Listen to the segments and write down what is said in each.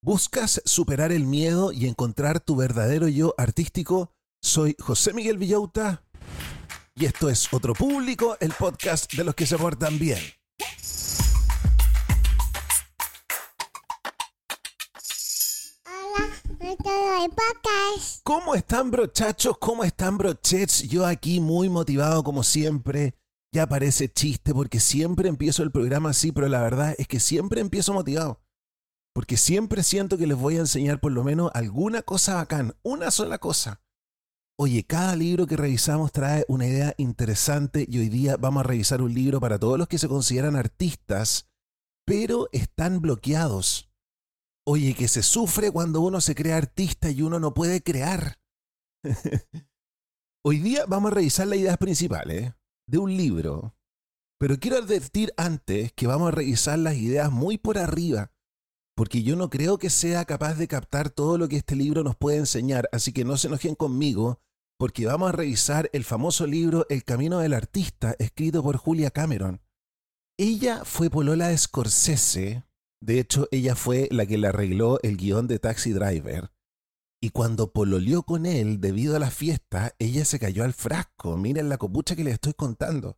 ¿Buscas superar el miedo y encontrar tu verdadero yo artístico? Soy José Miguel Villauta y esto es Otro Público, el podcast de los que se portan bien. ¿Cómo están brochachos? ¿Cómo están brochets? Yo aquí muy motivado como siempre. Ya parece chiste porque siempre empiezo el programa así, pero la verdad es que siempre empiezo motivado. Porque siempre siento que les voy a enseñar por lo menos alguna cosa bacán, una sola cosa. Oye, cada libro que revisamos trae una idea interesante y hoy día vamos a revisar un libro para todos los que se consideran artistas, pero están bloqueados. Oye, que se sufre cuando uno se crea artista y uno no puede crear. hoy día vamos a revisar las ideas principales de un libro, pero quiero advertir antes que vamos a revisar las ideas muy por arriba porque yo no creo que sea capaz de captar todo lo que este libro nos puede enseñar, así que no se enojen conmigo, porque vamos a revisar el famoso libro El Camino del Artista, escrito por Julia Cameron. Ella fue polola Scorsese, de hecho ella fue la que le arregló el guion de Taxi Driver, y cuando pololeó con él debido a la fiesta, ella se cayó al frasco, miren la copucha que les estoy contando.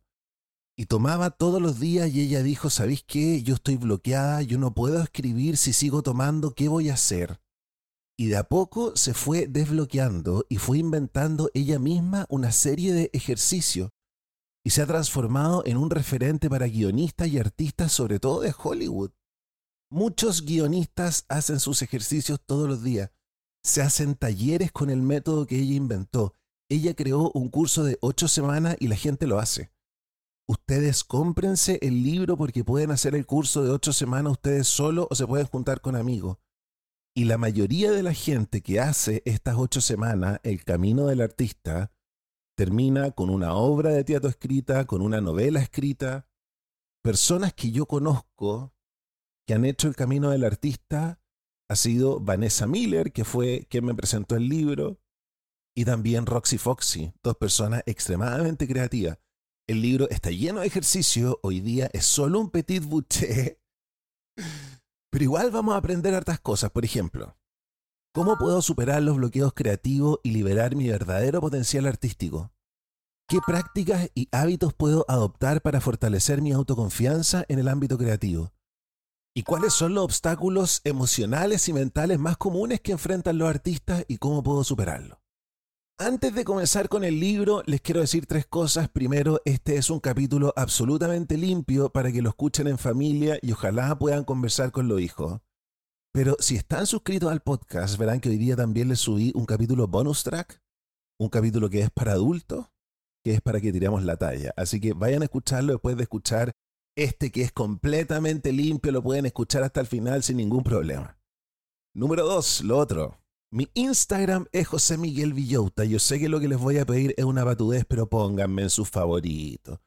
Y tomaba todos los días y ella dijo, ¿sabéis qué? Yo estoy bloqueada, yo no puedo escribir si sigo tomando, ¿qué voy a hacer? Y de a poco se fue desbloqueando y fue inventando ella misma una serie de ejercicios. Y se ha transformado en un referente para guionistas y artistas, sobre todo de Hollywood. Muchos guionistas hacen sus ejercicios todos los días. Se hacen talleres con el método que ella inventó. Ella creó un curso de ocho semanas y la gente lo hace ustedes cómprense el libro porque pueden hacer el curso de ocho semanas ustedes solo o se pueden juntar con amigos. Y la mayoría de la gente que hace estas ocho semanas el camino del artista termina con una obra de teatro escrita, con una novela escrita. Personas que yo conozco que han hecho el camino del artista ha sido Vanessa Miller, que fue quien me presentó el libro, y también Roxy Foxy, dos personas extremadamente creativas. El libro está lleno de ejercicio, hoy día es solo un petit bouché. Pero igual vamos a aprender hartas cosas, por ejemplo, ¿cómo puedo superar los bloqueos creativos y liberar mi verdadero potencial artístico? ¿Qué prácticas y hábitos puedo adoptar para fortalecer mi autoconfianza en el ámbito creativo? ¿Y cuáles son los obstáculos emocionales y mentales más comunes que enfrentan los artistas y cómo puedo superarlo? Antes de comenzar con el libro, les quiero decir tres cosas. Primero, este es un capítulo absolutamente limpio para que lo escuchen en familia y ojalá puedan conversar con los hijos. Pero si están suscritos al podcast, verán que hoy día también les subí un capítulo bonus track, un capítulo que es para adultos, que es para que tiremos la talla. Así que vayan a escucharlo después de escuchar este que es completamente limpio, lo pueden escuchar hasta el final sin ningún problema. Número dos, lo otro. Mi Instagram es José Miguel Villota. Yo sé que lo que les voy a pedir es una batudez, pero pónganme en sus favoritos.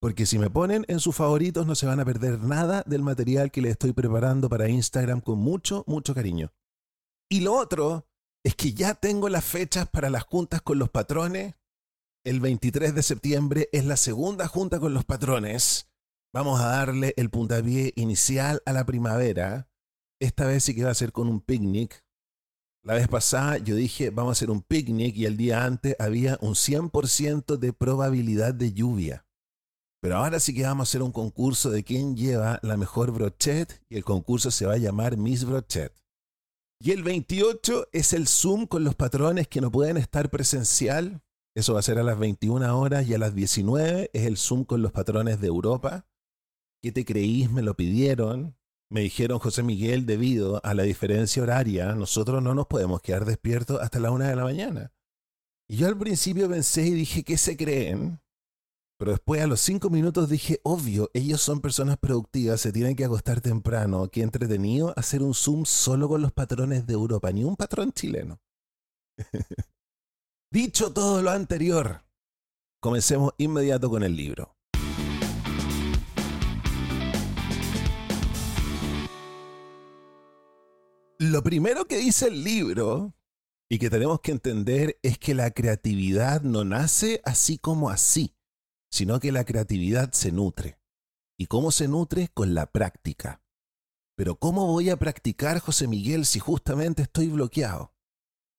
Porque si me ponen en sus favoritos no se van a perder nada del material que les estoy preparando para Instagram con mucho, mucho cariño. Y lo otro es que ya tengo las fechas para las juntas con los patrones. El 23 de septiembre es la segunda junta con los patrones. Vamos a darle el puntapié inicial a la primavera. Esta vez sí que va a ser con un picnic. La vez pasada yo dije vamos a hacer un picnic y el día antes había un 100% de probabilidad de lluvia. Pero ahora sí que vamos a hacer un concurso de quién lleva la mejor brochet y el concurso se va a llamar Miss Brochet. Y el 28 es el Zoom con los patrones que no pueden estar presencial. Eso va a ser a las 21 horas y a las 19 es el Zoom con los patrones de Europa. ¿Qué te creís? Me lo pidieron. Me dijeron José Miguel, debido a la diferencia horaria, nosotros no nos podemos quedar despiertos hasta la una de la mañana. Y yo al principio pensé y dije, ¿qué se creen? Pero después a los cinco minutos dije, obvio, ellos son personas productivas, se tienen que acostar temprano. Qué entretenido hacer un Zoom solo con los patrones de Europa, ni un patrón chileno. Dicho todo lo anterior, comencemos inmediato con el libro. Lo primero que dice el libro y que tenemos que entender es que la creatividad no nace así como así, sino que la creatividad se nutre. ¿Y cómo se nutre? Con la práctica. Pero ¿cómo voy a practicar, José Miguel, si justamente estoy bloqueado?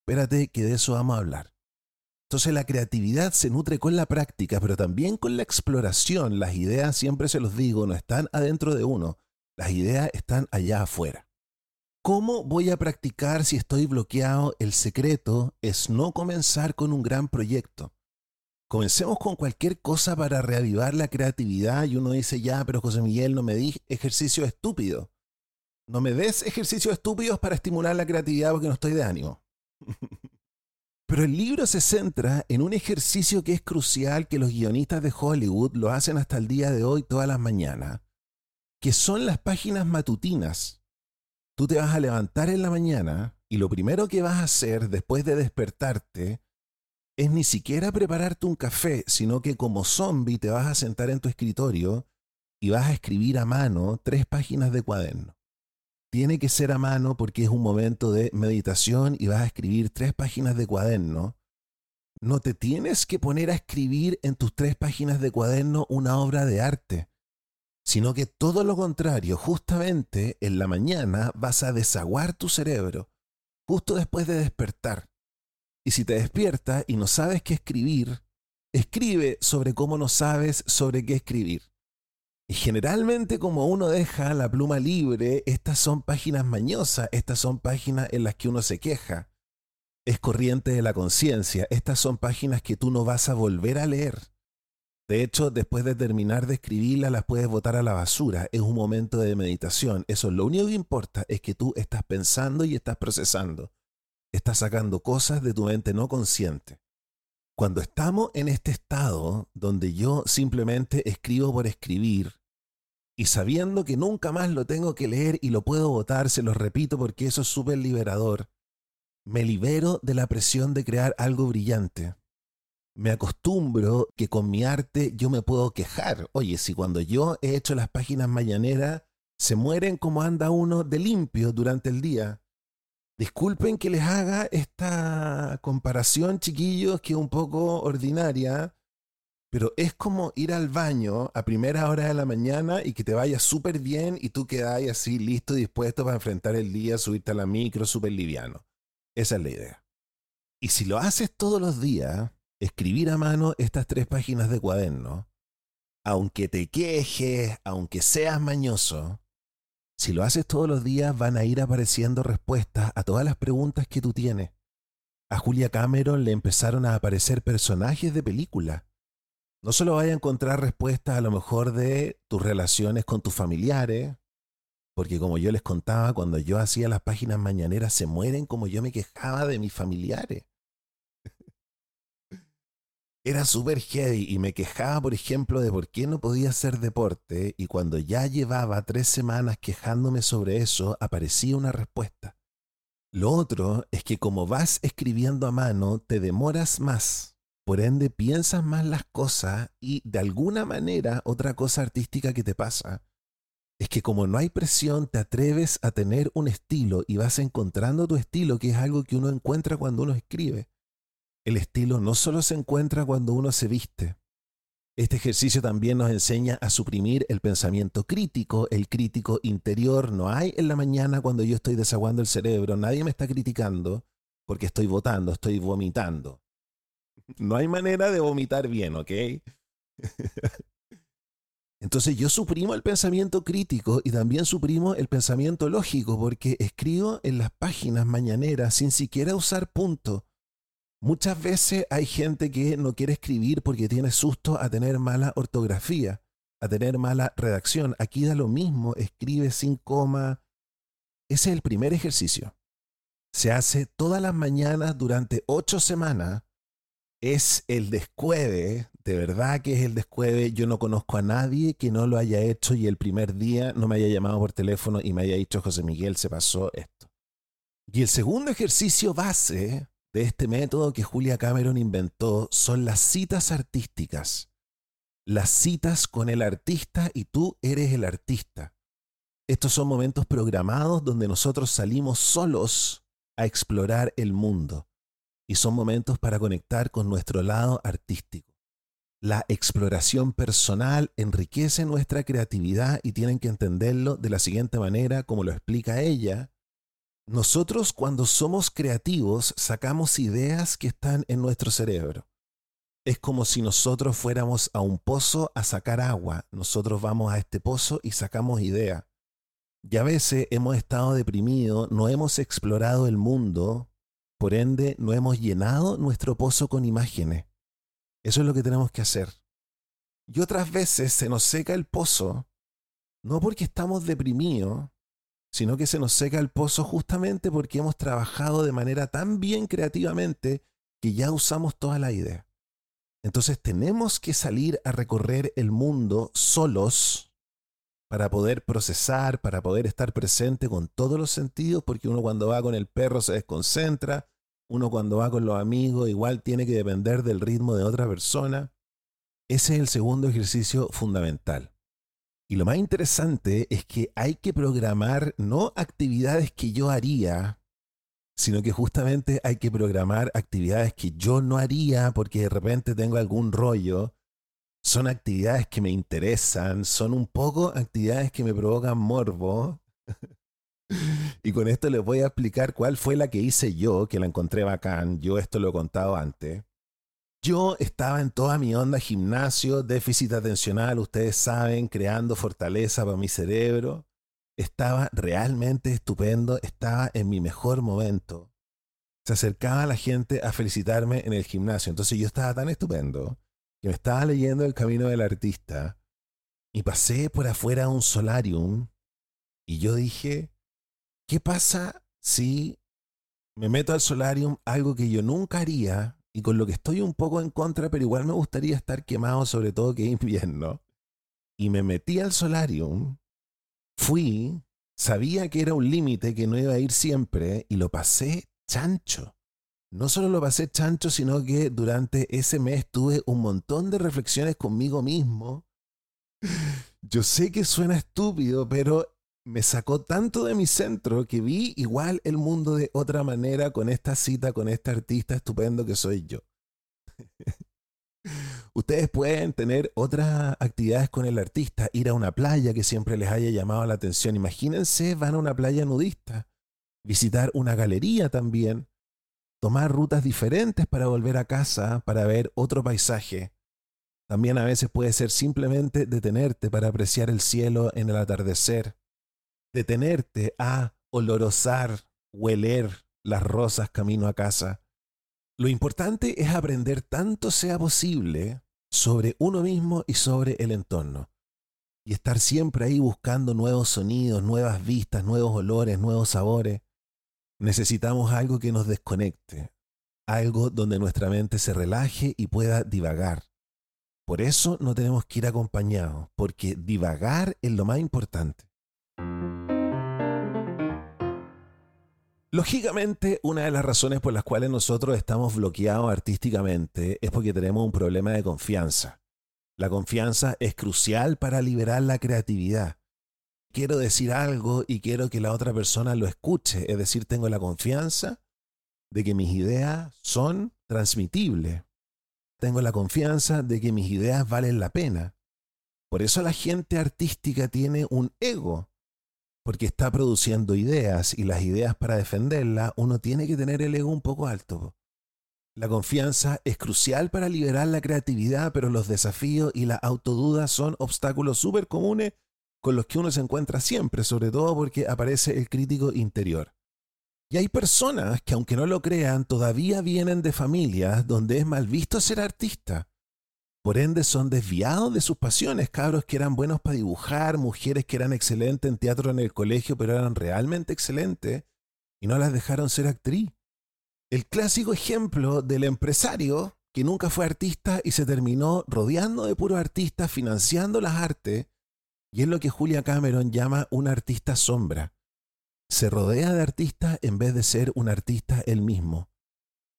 Espérate que de eso vamos a hablar. Entonces la creatividad se nutre con la práctica, pero también con la exploración. Las ideas, siempre se los digo, no están adentro de uno, las ideas están allá afuera. ¿Cómo voy a practicar si estoy bloqueado? El secreto es no comenzar con un gran proyecto. Comencemos con cualquier cosa para reavivar la creatividad y uno dice, ya, pero José Miguel, no me di ejercicio estúpido. No me des ejercicios estúpidos para estimular la creatividad porque no estoy de ánimo. Pero el libro se centra en un ejercicio que es crucial que los guionistas de Hollywood lo hacen hasta el día de hoy todas las mañanas, que son las páginas matutinas. Tú te vas a levantar en la mañana y lo primero que vas a hacer después de despertarte es ni siquiera prepararte un café, sino que como zombie te vas a sentar en tu escritorio y vas a escribir a mano tres páginas de cuaderno. Tiene que ser a mano porque es un momento de meditación y vas a escribir tres páginas de cuaderno. No te tienes que poner a escribir en tus tres páginas de cuaderno una obra de arte sino que todo lo contrario, justamente en la mañana vas a desaguar tu cerebro, justo después de despertar. Y si te despiertas y no sabes qué escribir, escribe sobre cómo no sabes sobre qué escribir. Y generalmente como uno deja la pluma libre, estas son páginas mañosas, estas son páginas en las que uno se queja. Es corriente de la conciencia, estas son páginas que tú no vas a volver a leer. De hecho, después de terminar de escribirla, las puedes botar a la basura. Es un momento de meditación. Eso lo único que importa es que tú estás pensando y estás procesando. Estás sacando cosas de tu mente no consciente. Cuando estamos en este estado donde yo simplemente escribo por escribir y sabiendo que nunca más lo tengo que leer y lo puedo votar, se lo repito porque eso es súper liberador, me libero de la presión de crear algo brillante me acostumbro que con mi arte yo me puedo quejar. Oye, si cuando yo he hecho las páginas mañaneras, se mueren como anda uno de limpio durante el día. Disculpen que les haga esta comparación, chiquillos, que es un poco ordinaria, pero es como ir al baño a primera hora de la mañana y que te vaya súper bien y tú quedas así listo dispuesto para enfrentar el día, subirte a la micro súper liviano. Esa es la idea. Y si lo haces todos los días, escribir a mano estas tres páginas de cuaderno, aunque te quejes, aunque seas mañoso, si lo haces todos los días van a ir apareciendo respuestas a todas las preguntas que tú tienes. A Julia Cameron le empezaron a aparecer personajes de película. No solo vaya a encontrar respuestas a lo mejor de tus relaciones con tus familiares, porque como yo les contaba, cuando yo hacía las páginas mañaneras se mueren como yo me quejaba de mis familiares era súper heavy y me quejaba, por ejemplo, de por qué no podía hacer deporte y cuando ya llevaba tres semanas quejándome sobre eso, aparecía una respuesta. Lo otro es que como vas escribiendo a mano, te demoras más. Por ende, piensas más las cosas y de alguna manera otra cosa artística que te pasa es que como no hay presión, te atreves a tener un estilo y vas encontrando tu estilo, que es algo que uno encuentra cuando uno escribe. El estilo no solo se encuentra cuando uno se viste. Este ejercicio también nos enseña a suprimir el pensamiento crítico, el crítico interior. No hay en la mañana cuando yo estoy desaguando el cerebro, nadie me está criticando porque estoy votando, estoy vomitando. No hay manera de vomitar bien, ¿ok? Entonces yo suprimo el pensamiento crítico y también suprimo el pensamiento lógico porque escribo en las páginas mañaneras sin siquiera usar punto. Muchas veces hay gente que no quiere escribir porque tiene susto a tener mala ortografía, a tener mala redacción. Aquí da lo mismo, escribe sin coma. Ese es el primer ejercicio. Se hace todas las mañanas durante ocho semanas es el descueve, de verdad que es el descueve. Yo no conozco a nadie que no lo haya hecho y el primer día no me haya llamado por teléfono y me haya dicho, José Miguel, se pasó esto. Y el segundo ejercicio base de este método que Julia Cameron inventó son las citas artísticas. Las citas con el artista y tú eres el artista. Estos son momentos programados donde nosotros salimos solos a explorar el mundo y son momentos para conectar con nuestro lado artístico. La exploración personal enriquece nuestra creatividad y tienen que entenderlo de la siguiente manera, como lo explica ella. Nosotros cuando somos creativos sacamos ideas que están en nuestro cerebro. Es como si nosotros fuéramos a un pozo a sacar agua. Nosotros vamos a este pozo y sacamos ideas. Y a veces hemos estado deprimidos, no hemos explorado el mundo, por ende, no hemos llenado nuestro pozo con imágenes. Eso es lo que tenemos que hacer. Y otras veces se nos seca el pozo, no porque estamos deprimidos, sino que se nos seca el pozo justamente porque hemos trabajado de manera tan bien creativamente que ya usamos toda la idea. Entonces tenemos que salir a recorrer el mundo solos para poder procesar, para poder estar presente con todos los sentidos, porque uno cuando va con el perro se desconcentra, uno cuando va con los amigos igual tiene que depender del ritmo de otra persona. Ese es el segundo ejercicio fundamental. Y lo más interesante es que hay que programar no actividades que yo haría, sino que justamente hay que programar actividades que yo no haría porque de repente tengo algún rollo son actividades que me interesan, son un poco actividades que me provocan morbo. y con esto les voy a explicar cuál fue la que hice yo, que la encontré bacán. Yo esto lo he contado antes. Yo estaba en toda mi onda gimnasio, déficit atencional, ustedes saben, creando fortaleza para mi cerebro. Estaba realmente estupendo, estaba en mi mejor momento. Se acercaba la gente a felicitarme en el gimnasio, entonces yo estaba tan estupendo que me estaba leyendo El Camino del Artista y pasé por afuera a un solarium y yo dije, ¿qué pasa si me meto al solarium, algo que yo nunca haría y con lo que estoy un poco en contra, pero igual me gustaría estar quemado, sobre todo que invierno? Y me metí al solarium, fui, sabía que era un límite que no iba a ir siempre y lo pasé chancho no solo lo pasé chancho, sino que durante ese mes tuve un montón de reflexiones conmigo mismo. Yo sé que suena estúpido, pero me sacó tanto de mi centro que vi igual el mundo de otra manera con esta cita con este artista estupendo que soy yo. Ustedes pueden tener otras actividades con el artista, ir a una playa que siempre les haya llamado la atención. Imagínense, van a una playa nudista, visitar una galería también, tomar rutas diferentes para volver a casa, para ver otro paisaje. También a veces puede ser simplemente detenerte para apreciar el cielo en el atardecer, detenerte a olorosar, hueler las rosas camino a casa. Lo importante es aprender tanto sea posible sobre uno mismo y sobre el entorno. Y estar siempre ahí buscando nuevos sonidos, nuevas vistas, nuevos olores, nuevos sabores. Necesitamos algo que nos desconecte, algo donde nuestra mente se relaje y pueda divagar. Por eso no tenemos que ir acompañados, porque divagar es lo más importante. Lógicamente, una de las razones por las cuales nosotros estamos bloqueados artísticamente es porque tenemos un problema de confianza. La confianza es crucial para liberar la creatividad. Quiero decir algo y quiero que la otra persona lo escuche, es decir, tengo la confianza de que mis ideas son transmitibles. Tengo la confianza de que mis ideas valen la pena. Por eso la gente artística tiene un ego, porque está produciendo ideas y las ideas para defenderlas uno tiene que tener el ego un poco alto. La confianza es crucial para liberar la creatividad, pero los desafíos y la autoduda son obstáculos súper comunes con los que uno se encuentra siempre, sobre todo porque aparece el crítico interior. Y hay personas que, aunque no lo crean, todavía vienen de familias donde es mal visto ser artista. Por ende, son desviados de sus pasiones, cabros que eran buenos para dibujar, mujeres que eran excelentes en teatro en el colegio, pero eran realmente excelentes y no las dejaron ser actriz. El clásico ejemplo del empresario que nunca fue artista y se terminó rodeando de puros artistas, financiando las artes, y es lo que Julia Cameron llama un artista sombra. Se rodea de artistas en vez de ser un artista él mismo.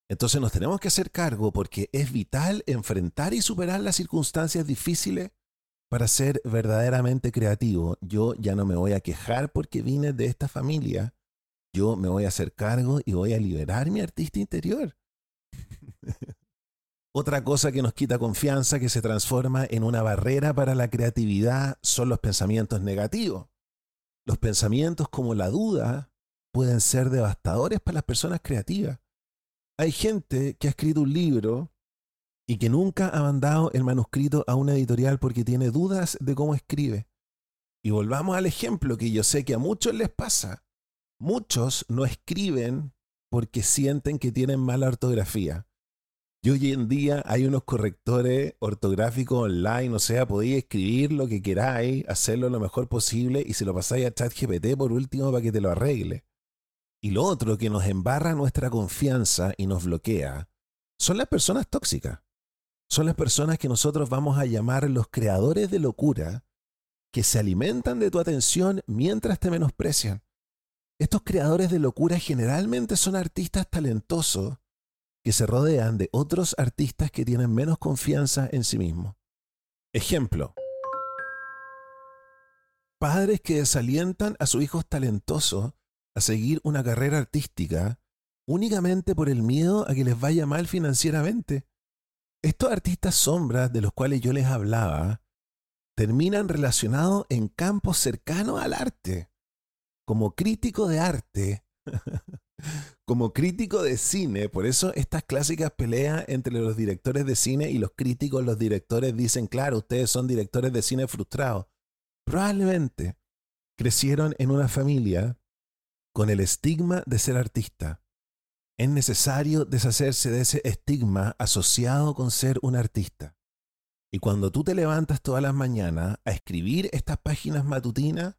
Entonces nos tenemos que hacer cargo porque es vital enfrentar y superar las circunstancias difíciles para ser verdaderamente creativo. Yo ya no me voy a quejar porque vine de esta familia yo me voy a hacer cargo y voy a liberar mi artista interior. Otra cosa que nos quita confianza, que se transforma en una barrera para la creatividad, son los pensamientos negativos. Los pensamientos como la duda pueden ser devastadores para las personas creativas. Hay gente que ha escrito un libro y que nunca ha mandado el manuscrito a una editorial porque tiene dudas de cómo escribe. Y volvamos al ejemplo que yo sé que a muchos les pasa. Muchos no escriben porque sienten que tienen mala ortografía. Y hoy en día hay unos correctores ortográficos online, o sea, podéis escribir lo que queráis, hacerlo lo mejor posible y se lo pasáis a ChatGPT por último para que te lo arregle. Y lo otro que nos embarra nuestra confianza y nos bloquea son las personas tóxicas. Son las personas que nosotros vamos a llamar los creadores de locura, que se alimentan de tu atención mientras te menosprecian. Estos creadores de locura generalmente son artistas talentosos que se rodean de otros artistas que tienen menos confianza en sí mismos. Ejemplo. Padres que desalientan a sus hijos talentosos a seguir una carrera artística únicamente por el miedo a que les vaya mal financieramente. Estos artistas sombras de los cuales yo les hablaba terminan relacionados en campos cercanos al arte como crítico de arte, como crítico de cine, por eso estas clásicas peleas entre los directores de cine y los críticos, los directores dicen, claro, ustedes son directores de cine frustrados. Probablemente crecieron en una familia con el estigma de ser artista. Es necesario deshacerse de ese estigma asociado con ser un artista. Y cuando tú te levantas todas las mañanas a escribir estas páginas matutinas,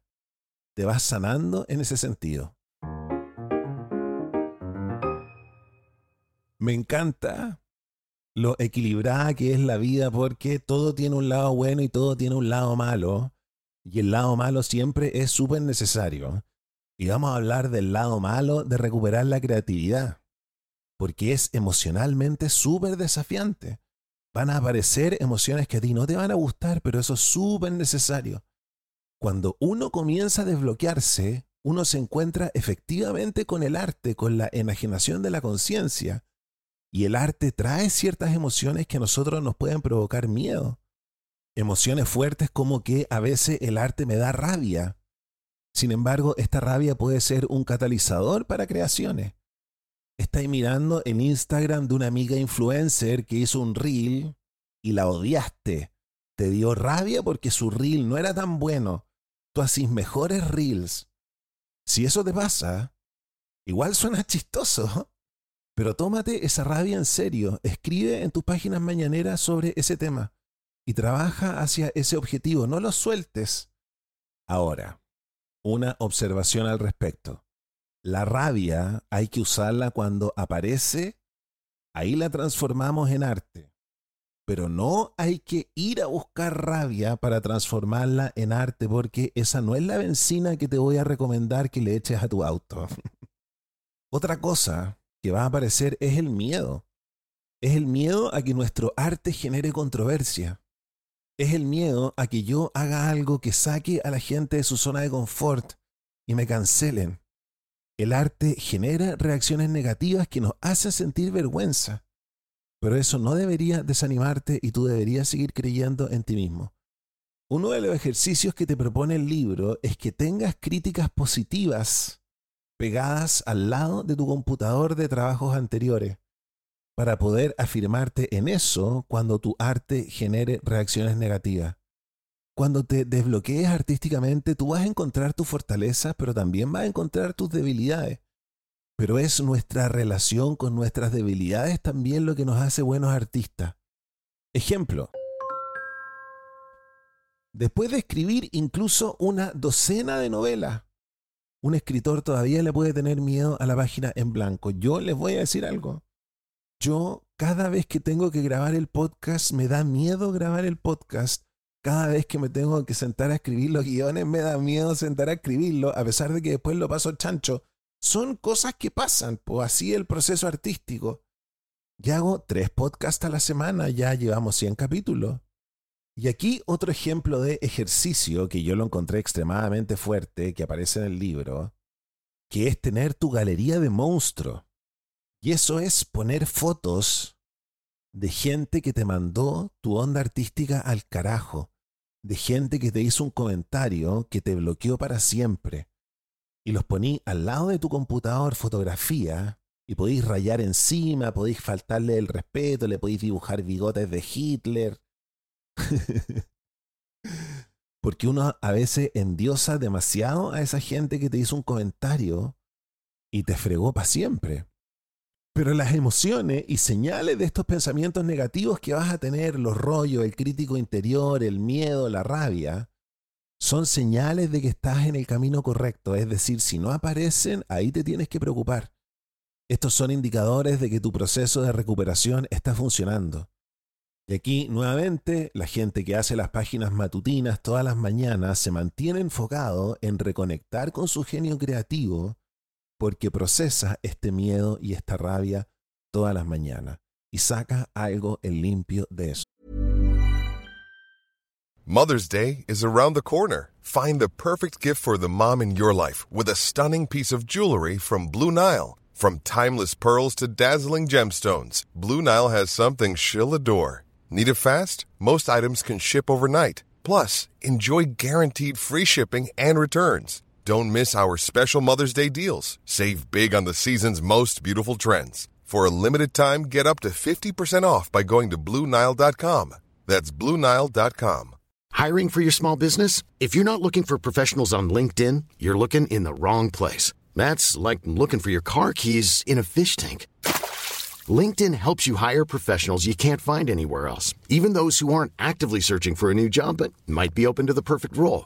te vas sanando en ese sentido. Me encanta lo equilibrada que es la vida porque todo tiene un lado bueno y todo tiene un lado malo. Y el lado malo siempre es súper necesario. Y vamos a hablar del lado malo de recuperar la creatividad. Porque es emocionalmente súper desafiante. Van a aparecer emociones que a ti no te van a gustar, pero eso es súper necesario. Cuando uno comienza a desbloquearse, uno se encuentra efectivamente con el arte, con la enajenación de la conciencia. Y el arte trae ciertas emociones que a nosotros nos pueden provocar miedo. Emociones fuertes como que a veces el arte me da rabia. Sin embargo, esta rabia puede ser un catalizador para creaciones. Estáis mirando en Instagram de una amiga influencer que hizo un reel y la odiaste. Te dio rabia porque su reel no era tan bueno tú haces mejores reels. Si eso te pasa, igual suena chistoso, pero tómate esa rabia en serio. Escribe en tus páginas mañaneras sobre ese tema y trabaja hacia ese objetivo. No lo sueltes. Ahora, una observación al respecto. La rabia hay que usarla cuando aparece, ahí la transformamos en arte. Pero no hay que ir a buscar rabia para transformarla en arte porque esa no es la benzina que te voy a recomendar que le eches a tu auto. Otra cosa que va a aparecer es el miedo. Es el miedo a que nuestro arte genere controversia. Es el miedo a que yo haga algo que saque a la gente de su zona de confort y me cancelen. El arte genera reacciones negativas que nos hacen sentir vergüenza. Pero eso no debería desanimarte y tú deberías seguir creyendo en ti mismo. Uno de los ejercicios que te propone el libro es que tengas críticas positivas pegadas al lado de tu computador de trabajos anteriores para poder afirmarte en eso cuando tu arte genere reacciones negativas. Cuando te desbloquees artísticamente, tú vas a encontrar tus fortalezas, pero también vas a encontrar tus debilidades. Pero es nuestra relación con nuestras debilidades también lo que nos hace buenos artistas. Ejemplo. Después de escribir incluso una docena de novelas, un escritor todavía le puede tener miedo a la página en blanco. Yo les voy a decir algo. Yo cada vez que tengo que grabar el podcast me da miedo grabar el podcast. Cada vez que me tengo que sentar a escribir los guiones me da miedo sentar a escribirlo, a pesar de que después lo paso chancho. Son cosas que pasan, pues así el proceso artístico. Ya hago tres podcasts a la semana, ya llevamos 100 capítulos. Y aquí otro ejemplo de ejercicio que yo lo encontré extremadamente fuerte, que aparece en el libro, que es tener tu galería de monstruo. Y eso es poner fotos de gente que te mandó tu onda artística al carajo, de gente que te hizo un comentario que te bloqueó para siempre, y los poní al lado de tu computador fotografía y podéis rayar encima, podéis faltarle el respeto, le podéis dibujar bigotes de Hitler. Porque uno a veces endiosa demasiado a esa gente que te hizo un comentario y te fregó para siempre. Pero las emociones y señales de estos pensamientos negativos que vas a tener, los rollos, el crítico interior, el miedo, la rabia, son señales de que estás en el camino correcto. Es decir, si no aparecen, ahí te tienes que preocupar. Estos son indicadores de que tu proceso de recuperación está funcionando. Y aquí, nuevamente, la gente que hace las páginas matutinas todas las mañanas se mantiene enfocado en reconectar con su genio creativo porque procesa este miedo y esta rabia todas las mañanas y saca algo en limpio de eso. Mother's Day is around the corner. Find the perfect gift for the mom in your life with a stunning piece of jewelry from Blue Nile. From timeless pearls to dazzling gemstones, Blue Nile has something she'll adore. Need it fast? Most items can ship overnight. Plus, enjoy guaranteed free shipping and returns. Don't miss our special Mother's Day deals. Save big on the season's most beautiful trends. For a limited time, get up to 50% off by going to Bluenile.com. That's Bluenile.com. Hiring for your small business? If you're not looking for professionals on LinkedIn, you're looking in the wrong place. That's like looking for your car keys in a fish tank. LinkedIn helps you hire professionals you can't find anywhere else, even those who aren't actively searching for a new job but might be open to the perfect role.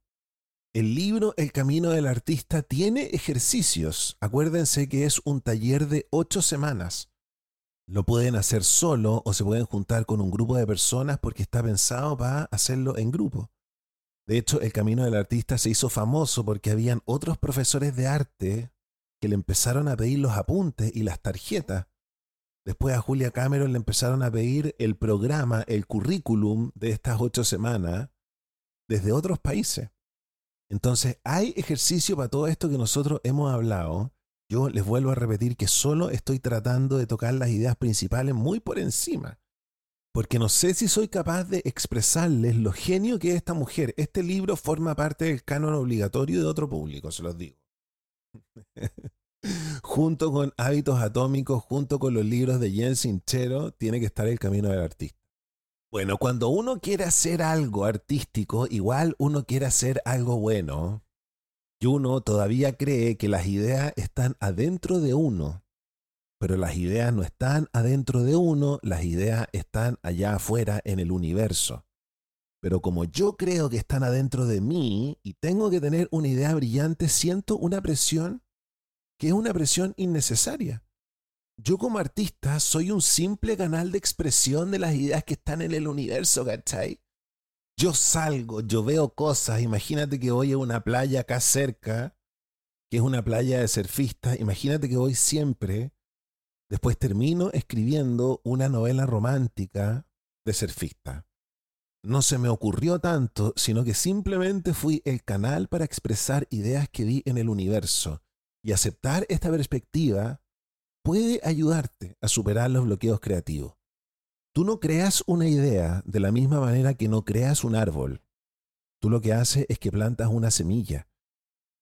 El libro El Camino del Artista tiene ejercicios. Acuérdense que es un taller de ocho semanas. Lo pueden hacer solo o se pueden juntar con un grupo de personas porque está pensado para hacerlo en grupo. De hecho, El Camino del Artista se hizo famoso porque habían otros profesores de arte que le empezaron a pedir los apuntes y las tarjetas. Después a Julia Cameron le empezaron a pedir el programa, el currículum de estas ocho semanas desde otros países. Entonces, hay ejercicio para todo esto que nosotros hemos hablado. Yo les vuelvo a repetir que solo estoy tratando de tocar las ideas principales muy por encima. Porque no sé si soy capaz de expresarles lo genio que es esta mujer. Este libro forma parte del canon obligatorio de otro público, se los digo. junto con Hábitos Atómicos, junto con los libros de Jens Sinchero, tiene que estar el camino del artista. Bueno, cuando uno quiere hacer algo artístico, igual uno quiere hacer algo bueno. Y uno todavía cree que las ideas están adentro de uno. pero las ideas no están adentro de uno, las ideas están allá afuera en el universo. Pero como yo creo que están adentro de mí y tengo que tener una idea brillante, siento una presión que es una presión innecesaria. Yo como artista soy un simple canal de expresión de las ideas que están en el universo, ¿cachai? Yo salgo, yo veo cosas, imagínate que voy a una playa acá cerca, que es una playa de surfistas, imagínate que voy siempre, después termino escribiendo una novela romántica de surfista. No se me ocurrió tanto, sino que simplemente fui el canal para expresar ideas que vi en el universo y aceptar esta perspectiva puede ayudarte a superar los bloqueos creativos. Tú no creas una idea de la misma manera que no creas un árbol. Tú lo que haces es que plantas una semilla.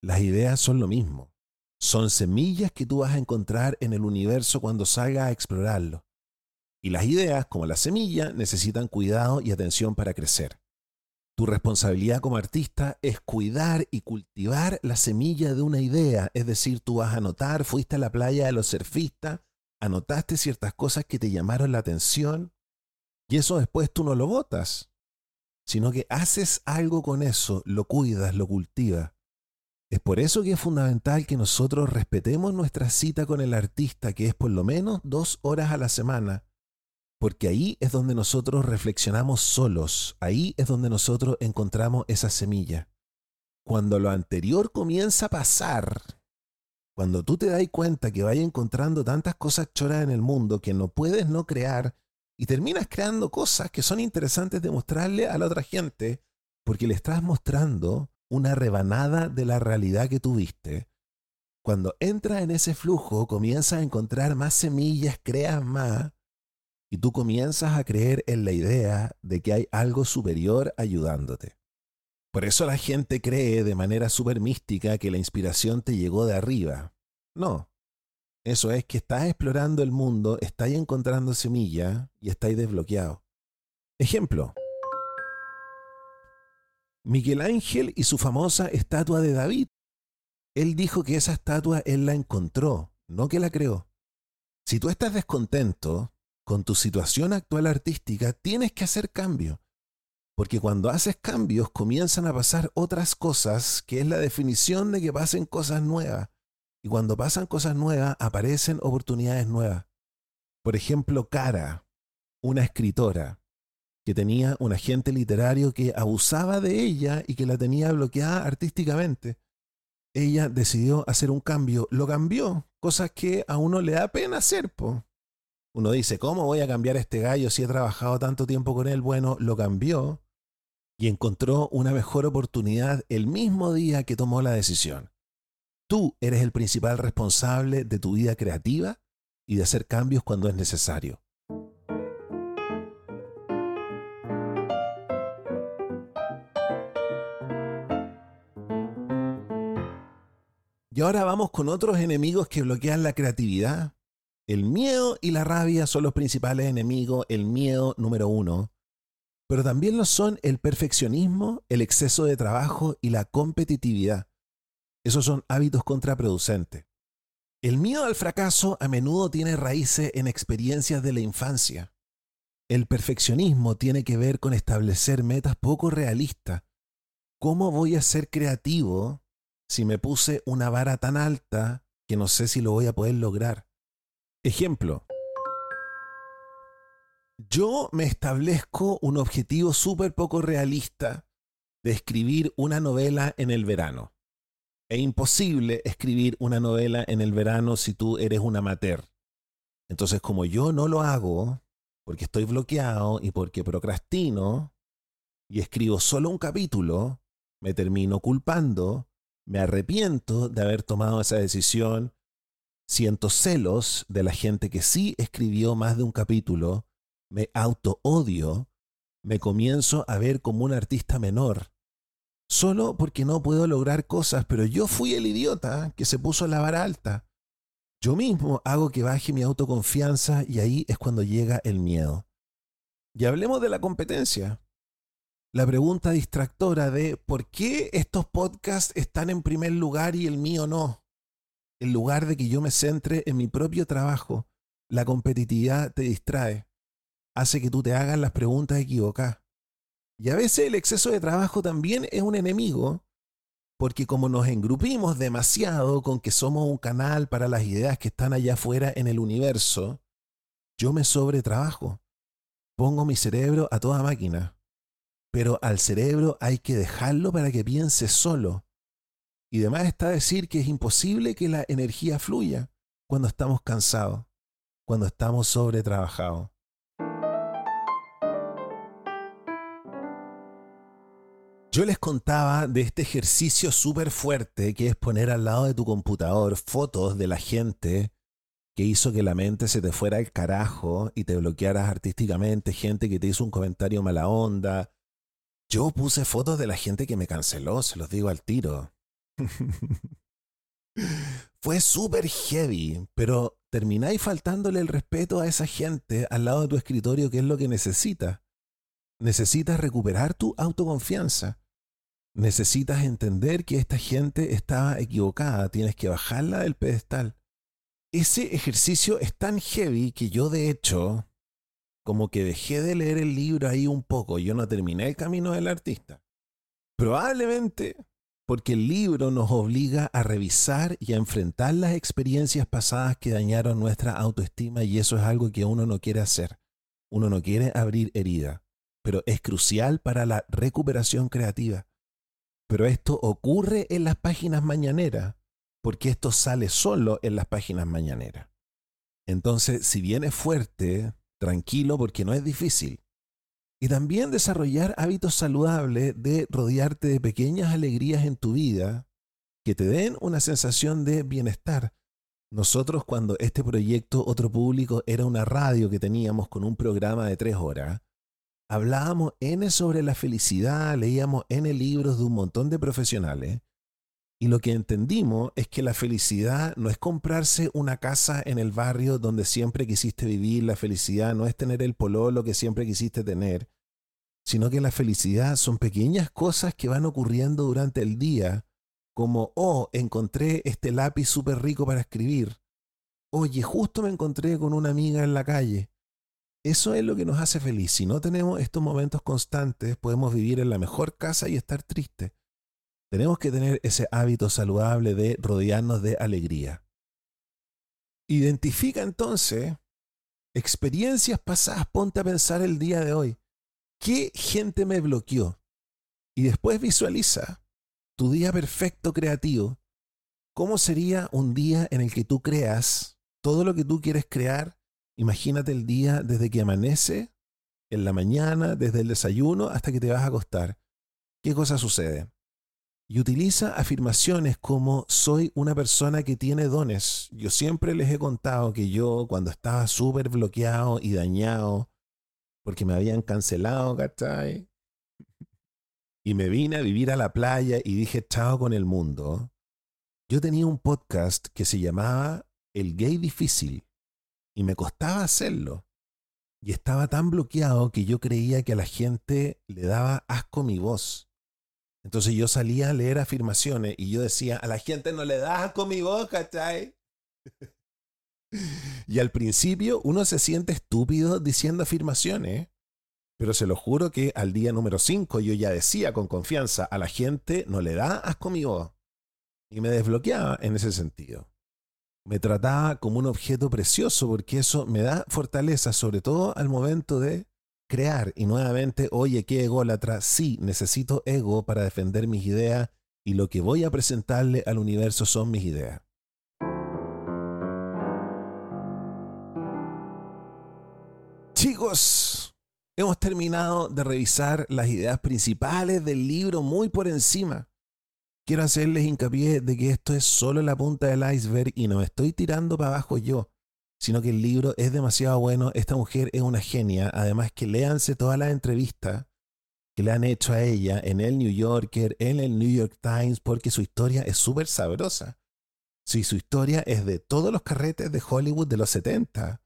Las ideas son lo mismo. Son semillas que tú vas a encontrar en el universo cuando salgas a explorarlo. Y las ideas, como la semilla, necesitan cuidado y atención para crecer. Tu responsabilidad como artista es cuidar y cultivar la semilla de una idea. Es decir, tú vas a anotar, fuiste a la playa de los surfistas, anotaste ciertas cosas que te llamaron la atención y eso después tú no lo botas, sino que haces algo con eso, lo cuidas, lo cultivas. Es por eso que es fundamental que nosotros respetemos nuestra cita con el artista, que es por lo menos dos horas a la semana, porque ahí es donde nosotros reflexionamos solos, ahí es donde nosotros encontramos esa semilla. Cuando lo anterior comienza a pasar, cuando tú te das cuenta que vayas encontrando tantas cosas choras en el mundo que no puedes no crear y terminas creando cosas que son interesantes de mostrarle a la otra gente, porque le estás mostrando una rebanada de la realidad que tuviste. Cuando entras en ese flujo, comienzas a encontrar más semillas, creas más, y tú comienzas a creer en la idea de que hay algo superior ayudándote. Por eso la gente cree de manera súper mística que la inspiración te llegó de arriba. No. Eso es que estás explorando el mundo, estás encontrando semilla y estás desbloqueado. Ejemplo. Miguel Ángel y su famosa estatua de David. Él dijo que esa estatua él la encontró, no que la creó. Si tú estás descontento, con tu situación actual artística tienes que hacer cambio. Porque cuando haces cambios comienzan a pasar otras cosas, que es la definición de que pasen cosas nuevas. Y cuando pasan cosas nuevas, aparecen oportunidades nuevas. Por ejemplo, Cara, una escritora que tenía un agente literario que abusaba de ella y que la tenía bloqueada artísticamente. Ella decidió hacer un cambio, lo cambió, cosas que a uno le da pena hacer, po. Uno dice, ¿cómo voy a cambiar este gallo si he trabajado tanto tiempo con él? Bueno, lo cambió y encontró una mejor oportunidad el mismo día que tomó la decisión. Tú eres el principal responsable de tu vida creativa y de hacer cambios cuando es necesario. Y ahora vamos con otros enemigos que bloquean la creatividad el miedo y la rabia son los principales enemigos, el miedo número uno, pero también lo son el perfeccionismo, el exceso de trabajo y la competitividad. Esos son hábitos contraproducentes. El miedo al fracaso a menudo tiene raíces en experiencias de la infancia. El perfeccionismo tiene que ver con establecer metas poco realistas. ¿Cómo voy a ser creativo si me puse una vara tan alta que no sé si lo voy a poder lograr? Ejemplo. Yo me establezco un objetivo súper poco realista de escribir una novela en el verano. Es imposible escribir una novela en el verano si tú eres un amateur. Entonces, como yo no lo hago, porque estoy bloqueado y porque procrastino, y escribo solo un capítulo, me termino culpando, me arrepiento de haber tomado esa decisión Siento celos de la gente que sí escribió más de un capítulo, me auto-odio, me comienzo a ver como un artista menor, solo porque no puedo lograr cosas, pero yo fui el idiota que se puso la vara alta. Yo mismo hago que baje mi autoconfianza y ahí es cuando llega el miedo. Y hablemos de la competencia. La pregunta distractora de por qué estos podcasts están en primer lugar y el mío no en lugar de que yo me centre en mi propio trabajo, La competitividad te distrae, hace que tú te hagas las preguntas equivocadas. Y a veces el exceso de trabajo también es un enemigo, porque como nos engrupimos demasiado con que somos un canal para las ideas que están allá afuera en el universo, yo me sobretrabajo. Pongo mi cerebro a toda máquina. Pero al cerebro hay que dejarlo para que piense solo. Y además está decir que es imposible que la energía fluya cuando estamos cansados, cuando estamos sobretrabajados. Yo les contaba de este ejercicio súper fuerte que es poner al lado de tu computador fotos de la gente que hizo que la mente se te fuera al carajo y te bloquearas artísticamente, gente que te hizo un comentario mala onda. Yo puse fotos de la gente que me canceló, se los digo al tiro. Fue súper heavy, pero termináis faltándole el respeto a esa gente al lado de tu escritorio, que es lo que necesitas. Necesitas recuperar tu autoconfianza. Necesitas entender que esta gente estaba equivocada. Tienes que bajarla del pedestal. Ese ejercicio es tan heavy que yo de hecho, como que dejé de leer el libro ahí un poco. Yo no terminé el camino del artista. Probablemente porque el libro nos obliga a revisar y a enfrentar las experiencias pasadas que dañaron nuestra autoestima y eso es algo que uno no quiere hacer. Uno no quiere abrir herida pero es crucial para la recuperación creativa. Pero esto ocurre en las páginas mañaneras, porque esto sale solo en las páginas mañaneras. Entonces, si bien es fuerte, tranquilo porque no es difícil. Y también desarrollar hábitos saludables de rodearte de pequeñas alegrías en tu vida que te den una sensación de bienestar. Nosotros cuando este proyecto Otro Público era una radio que teníamos con un programa de tres horas, hablábamos N sobre la felicidad, leíamos N libros de un montón de profesionales, y lo que entendimos es que la felicidad no es comprarse una casa en el barrio donde siempre quisiste vivir, la felicidad no es tener el pololo que siempre quisiste tener, sino que la felicidad son pequeñas cosas que van ocurriendo durante el día, como, oh, encontré este lápiz súper rico para escribir. Oye, justo me encontré con una amiga en la calle. Eso es lo que nos hace feliz. Si no tenemos estos momentos constantes, podemos vivir en la mejor casa y estar tristes. Tenemos que tener ese hábito saludable de rodearnos de alegría. Identifica entonces experiencias pasadas, ponte a pensar el día de hoy. ¿Qué gente me bloqueó? Y después visualiza tu día perfecto creativo. ¿Cómo sería un día en el que tú creas todo lo que tú quieres crear Imagínate el día desde que amanece, en la mañana, desde el desayuno hasta que te vas a acostar. ¿Qué cosa sucede? Y utiliza afirmaciones como soy una persona que tiene dones. Yo siempre les he contado que yo cuando estaba súper bloqueado y dañado, porque me habían cancelado, ¿cachai? Y me vine a vivir a la playa y dije chao con el mundo. Yo tenía un podcast que se llamaba El Gay Difícil y me costaba hacerlo. Y estaba tan bloqueado que yo creía que a la gente le daba asco mi voz. Entonces yo salía a leer afirmaciones y yo decía, a la gente no le da asco mi voz, ¿cachai? y al principio uno se siente estúpido diciendo afirmaciones, pero se lo juro que al día número 5 yo ya decía con confianza, a la gente no le da asco mi voz. Y me desbloqueaba en ese sentido me trataba como un objeto precioso porque eso me da fortaleza, sobre todo al momento de crear. Y nuevamente, oye, qué ególatra, sí, necesito ego para defender mis ideas y lo que voy a presentarle al universo son mis ideas. Chicos, hemos terminado de revisar las ideas principales del libro muy por encima quiero hacerles hincapié de que esto es solo la punta del iceberg y no estoy tirando para abajo yo, sino que el libro es demasiado bueno, esta mujer es una genia, además que léanse todas las entrevistas que le han hecho a ella en el New Yorker, en el New York Times, porque su historia es súper sabrosa. Sí, su historia es de todos los carretes de Hollywood de los 70,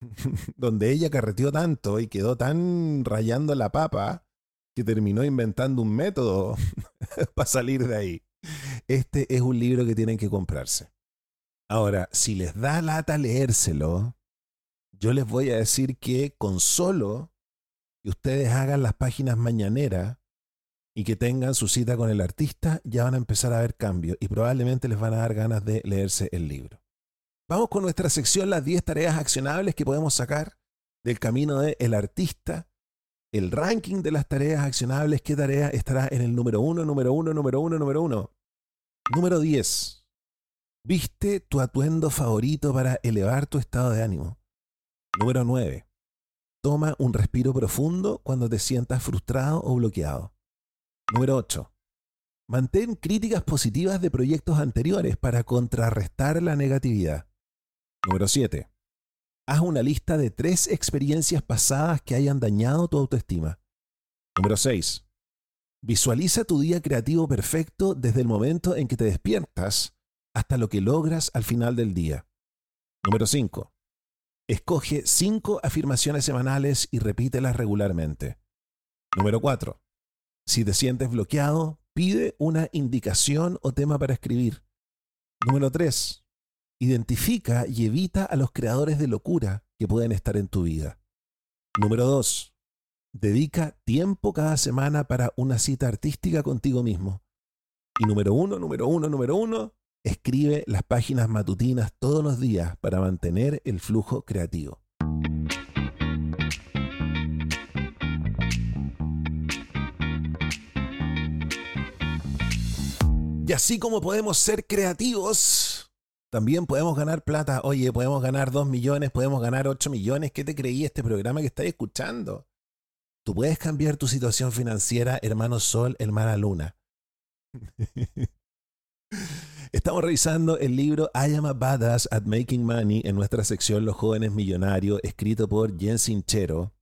donde ella carreteó tanto y quedó tan rayando la papa que terminó inventando un método para salir de ahí. Este es un libro que tienen que comprarse. Ahora, si les da lata leérselo, Yo les voy a decir que con solo que ustedes hagan las páginas mañaneras y que tengan su cita con el artista, ya van a empezar a ver cambios y probablemente les van a dar ganas de leerse el libro. Vamos con nuestra sección, las 10 tareas accionables que podemos sacar del camino del el artista. El ranking de las tareas accionables, qué tarea estará en el número 1, número 1, número 1, número 1. Número 10. Viste tu atuendo favorito para elevar tu estado de ánimo. Número 9. Toma un respiro profundo cuando te sientas frustrado o bloqueado. Número 8. Mantén críticas positivas de proyectos anteriores para contrarrestar la negatividad. Número 7. Haz una lista de tres experiencias pasadas que hayan dañado tu autoestima. Número 6. Visualiza tu día creativo perfecto desde el momento en que te despiertas hasta lo que logras al final del día. Número 5. Escoge cinco afirmaciones semanales y repítelas regularmente. Número 4. Si te sientes bloqueado, pide una indicación o tema para escribir. Número 3. Identifica y evita a los creadores de locura que pueden estar en tu vida. Número 2. Dedica tiempo cada semana para una cita artística contigo mismo. Y número 1, número 1, número 1, escribe las páginas matutinas todos los días para mantener el flujo creativo. Y así como podemos ser creativos, también podemos ganar plata. Oye, podemos ganar 2 millones, podemos ganar 8 millones. ¿Qué te creí este programa que estás escuchando? Tú puedes cambiar tu situación financiera, hermano Sol, hermana Luna. Estamos revisando el libro I Am a Badass at Making Money en nuestra sección Los jóvenes millonarios, escrito por Jen Sinchero.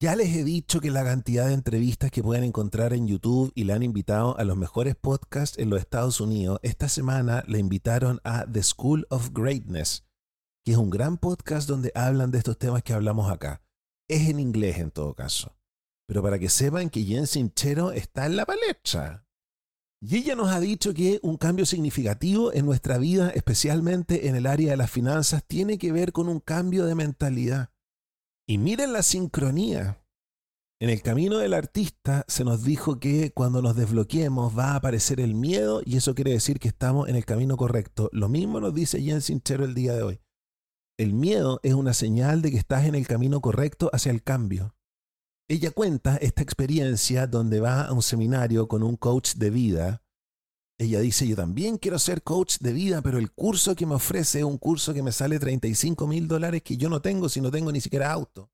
Ya les he dicho que la cantidad de entrevistas que pueden encontrar en YouTube y le han invitado a los mejores podcasts en los Estados Unidos, esta semana le invitaron a The School of Greatness, que es un gran podcast donde hablan de estos temas que hablamos acá. Es en inglés en todo caso. Pero para que sepan que Jen Sinchero está en la palestra. Y ella nos ha dicho que un cambio significativo en nuestra vida, especialmente en el área de las finanzas, tiene que ver con un cambio de mentalidad. Y miren la sincronía. En el camino del artista se nos dijo que cuando nos desbloqueemos va a aparecer el miedo y eso quiere decir que estamos en el camino correcto. Lo mismo nos dice Jen Sinchero el día de hoy. El miedo es una señal de que estás en el camino correcto hacia el cambio. Ella cuenta esta experiencia donde va a un seminario con un coach de vida. Ella dice, yo también quiero ser coach de vida, pero el curso que me ofrece es un curso que me sale 35 mil dólares que yo no tengo si no tengo ni siquiera auto.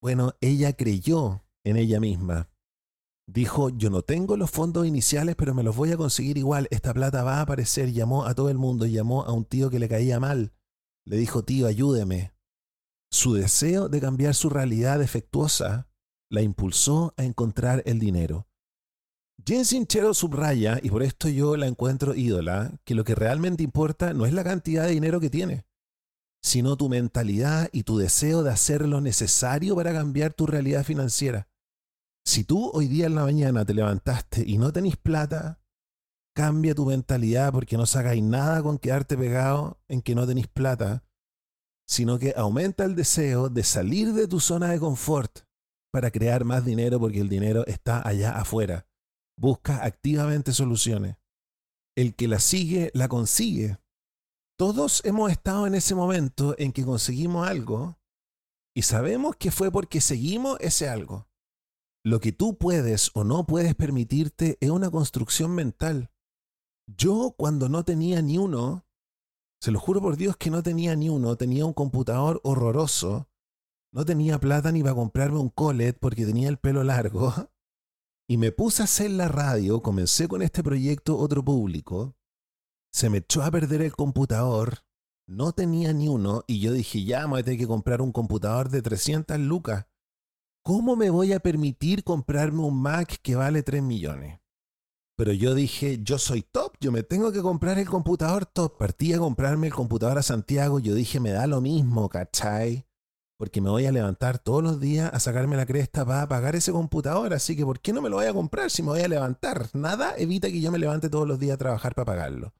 Bueno, ella creyó en ella misma. Dijo, yo no tengo los fondos iniciales, pero me los voy a conseguir igual. Esta plata va a aparecer. Llamó a todo el mundo, llamó a un tío que le caía mal. Le dijo, tío, ayúdeme. Su deseo de cambiar su realidad defectuosa la impulsó a encontrar el dinero. Jen Sinchero subraya, y por esto yo la encuentro ídola, que lo que realmente importa no es la cantidad de dinero que tiene, sino tu mentalidad y tu deseo de hacer lo necesario para cambiar tu realidad financiera. Si tú hoy día en la mañana te levantaste y no tenés plata, cambia tu mentalidad porque no sacáis nada con quedarte pegado en que no tenés plata, sino que aumenta el deseo de salir de tu zona de confort para crear más dinero porque el dinero está allá afuera. Busca activamente soluciones. El que la sigue, la consigue. Todos hemos estado en ese momento en que conseguimos algo y sabemos que fue porque seguimos ese algo. Lo que tú puedes o no puedes permitirte es una construcción mental. Yo cuando no tenía ni uno, se lo juro por Dios que no tenía ni uno, tenía un computador horroroso, no tenía plata ni para comprarme un colet porque tenía el pelo largo. Y me puse a hacer la radio, comencé con este proyecto Otro Público, se me echó a perder el computador, no tenía ni uno y yo dije, ya, me voy a tener que comprar un computador de 300 lucas. ¿Cómo me voy a permitir comprarme un Mac que vale 3 millones? Pero yo dije, yo soy top, yo me tengo que comprar el computador top. Partí a comprarme el computador a Santiago, yo dije, me da lo mismo, ¿cachai? Porque me voy a levantar todos los días a sacarme la cresta para pagar ese computador, así que ¿por qué no me lo voy a comprar si me voy a levantar? Nada evita que yo me levante todos los días a trabajar para pagarlo.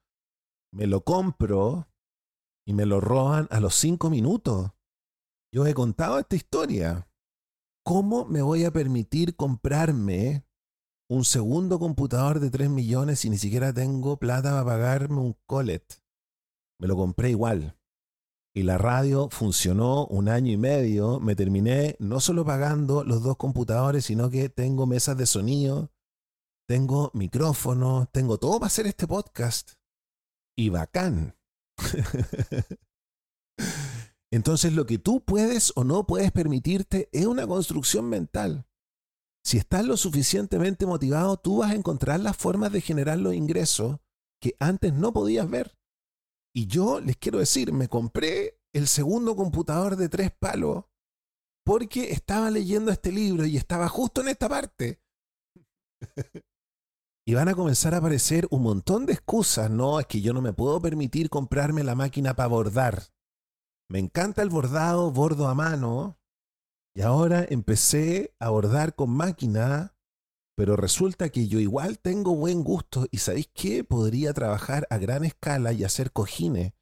Me lo compro y me lo roban a los cinco minutos. Yo he contado esta historia. ¿Cómo me voy a permitir comprarme un segundo computador de 3 millones si ni siquiera tengo plata para pagarme un colet? Me lo compré igual. Y la radio funcionó un año y medio. Me terminé no solo pagando los dos computadores, sino que tengo mesas de sonido, tengo micrófono, tengo todo para hacer este podcast. Y bacán. Entonces lo que tú puedes o no puedes permitirte es una construcción mental. Si estás lo suficientemente motivado, tú vas a encontrar las formas de generar los ingresos que antes no podías ver. Y yo les quiero decir, me compré el segundo computador de tres palos porque estaba leyendo este libro y estaba justo en esta parte. y van a comenzar a aparecer un montón de excusas. No, es que yo no me puedo permitir comprarme la máquina para bordar. Me encanta el bordado, bordo a mano. Y ahora empecé a bordar con máquina, pero resulta que yo igual tengo buen gusto y ¿sabéis qué? Podría trabajar a gran escala y hacer cojines.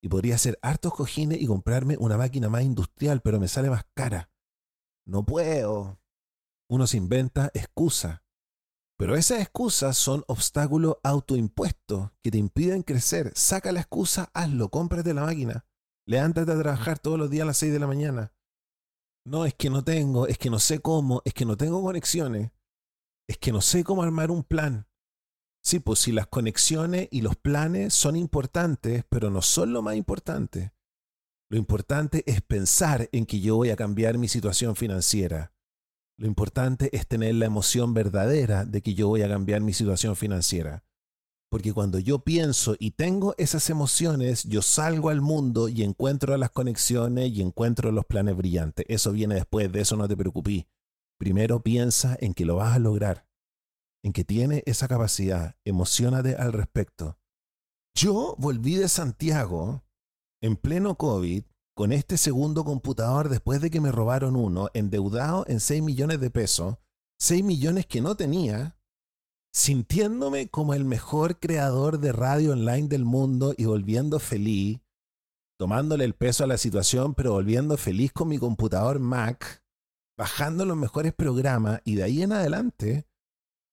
Y podría hacer hartos cojines y comprarme una máquina más industrial, pero me sale más cara. No puedo. Uno se inventa excusas. Pero esas excusas son obstáculos autoimpuestos que te impiden crecer. Saca la excusa, hazlo, cómprate la máquina. Levántate a trabajar todos los días a las 6 de la mañana. No, es que no tengo, es que no sé cómo, es que no tengo conexiones, es que no sé cómo armar un plan. Sí, pues si las conexiones y los planes son importantes, pero no son lo más importante. Lo importante es pensar en que yo voy a cambiar mi situación financiera. Lo importante es tener la emoción verdadera de que yo voy a cambiar mi situación financiera. Porque cuando yo pienso y tengo esas emociones, yo salgo al mundo y encuentro las conexiones y encuentro los planes brillantes. Eso viene después, de eso no te preocupes. Primero piensa en que lo vas a lograr, en que tiene esa capacidad, emocionate al respecto. Yo volví de Santiago en pleno COVID con este segundo computador después de que me robaron uno, endeudado en 6 millones de pesos, 6 millones que no tenía, sintiéndome como el mejor creador de radio online del mundo y volviendo feliz, tomándole el peso a la situación, pero volviendo feliz con mi computador Mac, bajando los mejores programas y de ahí en adelante,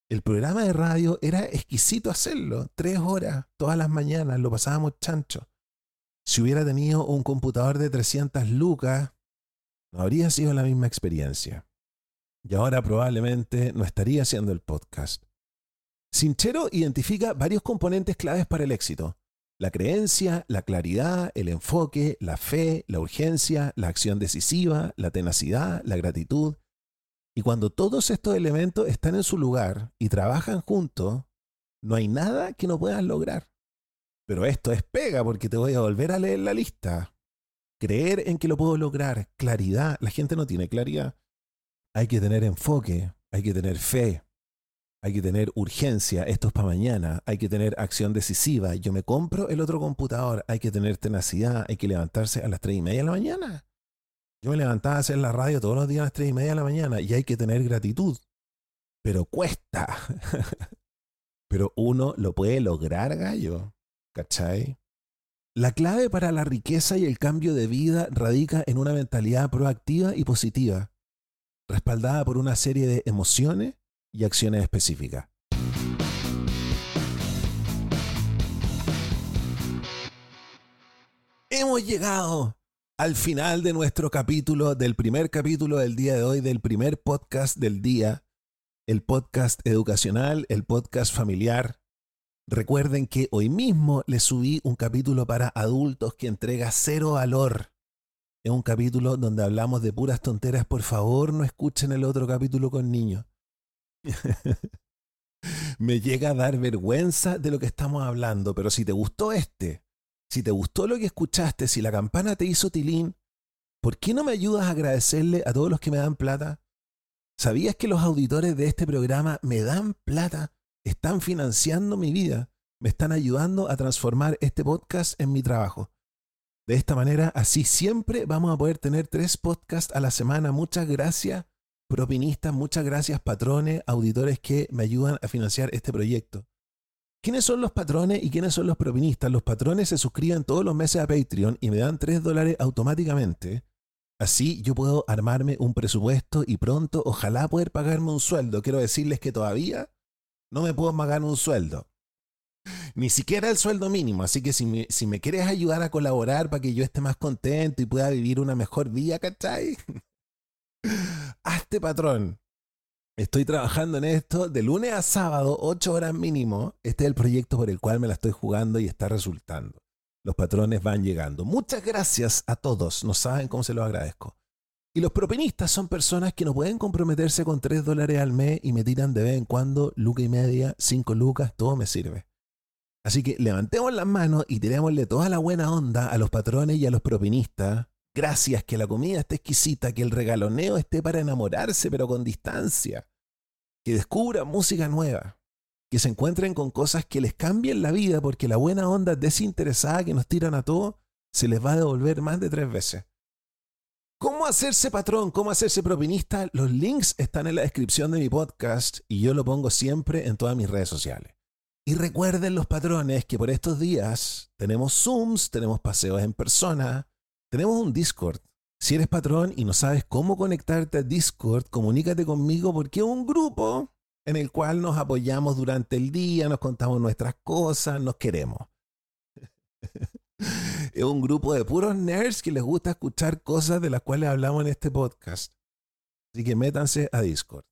el programa de radio era exquisito hacerlo, tres horas todas las mañanas, lo pasábamos chancho. Si hubiera tenido un computador de 300 lucas, no habría sido la misma experiencia. Y ahora probablemente no estaría haciendo el podcast. Sinchero identifica varios componentes claves para el éxito. La creencia, la claridad, el enfoque, la fe, la urgencia, la acción decisiva, la tenacidad, la gratitud. Y cuando todos estos elementos están en su lugar y trabajan juntos, no hay nada que no puedas lograr. Pero esto es pega porque te voy a volver a leer la lista. Creer en que lo puedo lograr, claridad. La gente no tiene claridad. Hay que tener enfoque, hay que tener fe, hay que tener urgencia, esto es para mañana, hay que tener acción decisiva, yo me compro el otro computador, hay que tener tenacidad, hay que levantarse a las tres y media de la mañana. Yo me levantaba a hacer la radio todos los días a las tres y media de la mañana y hay que tener gratitud. Pero cuesta. Pero uno lo puede lograr, gallo. ¿Cachai? La clave para la riqueza y el cambio de vida radica en una mentalidad proactiva y positiva, respaldada por una serie de emociones y acciones específicas. Hemos llegado al final de nuestro capítulo, del primer capítulo del día de hoy, del primer podcast del día, el podcast educacional, el podcast familiar. Recuerden que hoy mismo les subí un capítulo para adultos que entrega cero valor. Es un capítulo donde hablamos de puras tonteras. Por favor, no escuchen el otro capítulo con niños. Me llega a dar vergüenza de lo que estamos hablando, pero si te gustó este, si te gustó lo que escuchaste, si la campana te hizo tilín, ¿por qué no me ayudas a agradecerle a todos los que me dan plata? ¿Sabías que los auditores de este programa me dan plata? Están financiando mi vida, me están ayudando a transformar este podcast en mi trabajo. De esta manera, así siempre vamos a poder tener tres podcasts a la semana. Muchas gracias propinistas, muchas gracias patrones, auditores que me ayudan a financiar este proyecto. ¿Quiénes son los patrones y quiénes son los propinistas? Los patrones se suscriben todos los meses a Patreon y me dan 3 dólares automáticamente. Así yo puedo armarme un presupuesto y pronto ojalá poder pagarme un sueldo. Quiero decirles que todavía no me puedo pagar un sueldo. Ni siquiera el sueldo mínimo. Así que si me, si me quieres ayudar a colaborar para que yo esté más contento y pueda vivir una mejor vida, ¿cachai? Hazte patrón. Estoy trabajando en esto de lunes a sábado, ocho horas mínimo. Este es el proyecto por el cual me la estoy jugando y está resultando. Los patrones van llegando. Muchas gracias a todos. No saben cómo se los agradezco. Y los propinistas son personas que no pueden comprometerse con 3 dólares al mes y me tiran de vez en cuando luca y media, 5 lucas, todo me sirve. Así que levantemos las manos y tirémosle toda la buena onda a los patrones y a los propinistas. Gracias, que la comida esté exquisita, que el regaloneo esté para enamorarse, pero con distancia. Que descubran música nueva. Que se encuentren con cosas que les cambien la vida, porque la buena onda desinteresada que nos tiran a todos se les va a devolver más de tres veces. ¿Cómo hacerse patrón? ¿Cómo hacerse propinista? Los links están en la descripción de mi podcast y yo lo pongo siempre en todas mis redes sociales. Y recuerden los patrones que por estos días tenemos Zooms, tenemos paseos en persona, tenemos un Discord. Si eres patrón y no sabes cómo conectarte a Discord, comunícate conmigo porque es un grupo en el cual nos apoyamos durante el día, nos contamos nuestras cosas, nos queremos. es un grupo de puros nerds que les gusta escuchar cosas de las cuales hablamos en este podcast. Así que métanse a Discord.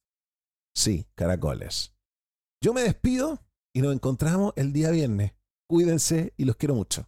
Sí, caracoles. Yo me despido y nos encontramos el día viernes. Cuídense y los quiero mucho.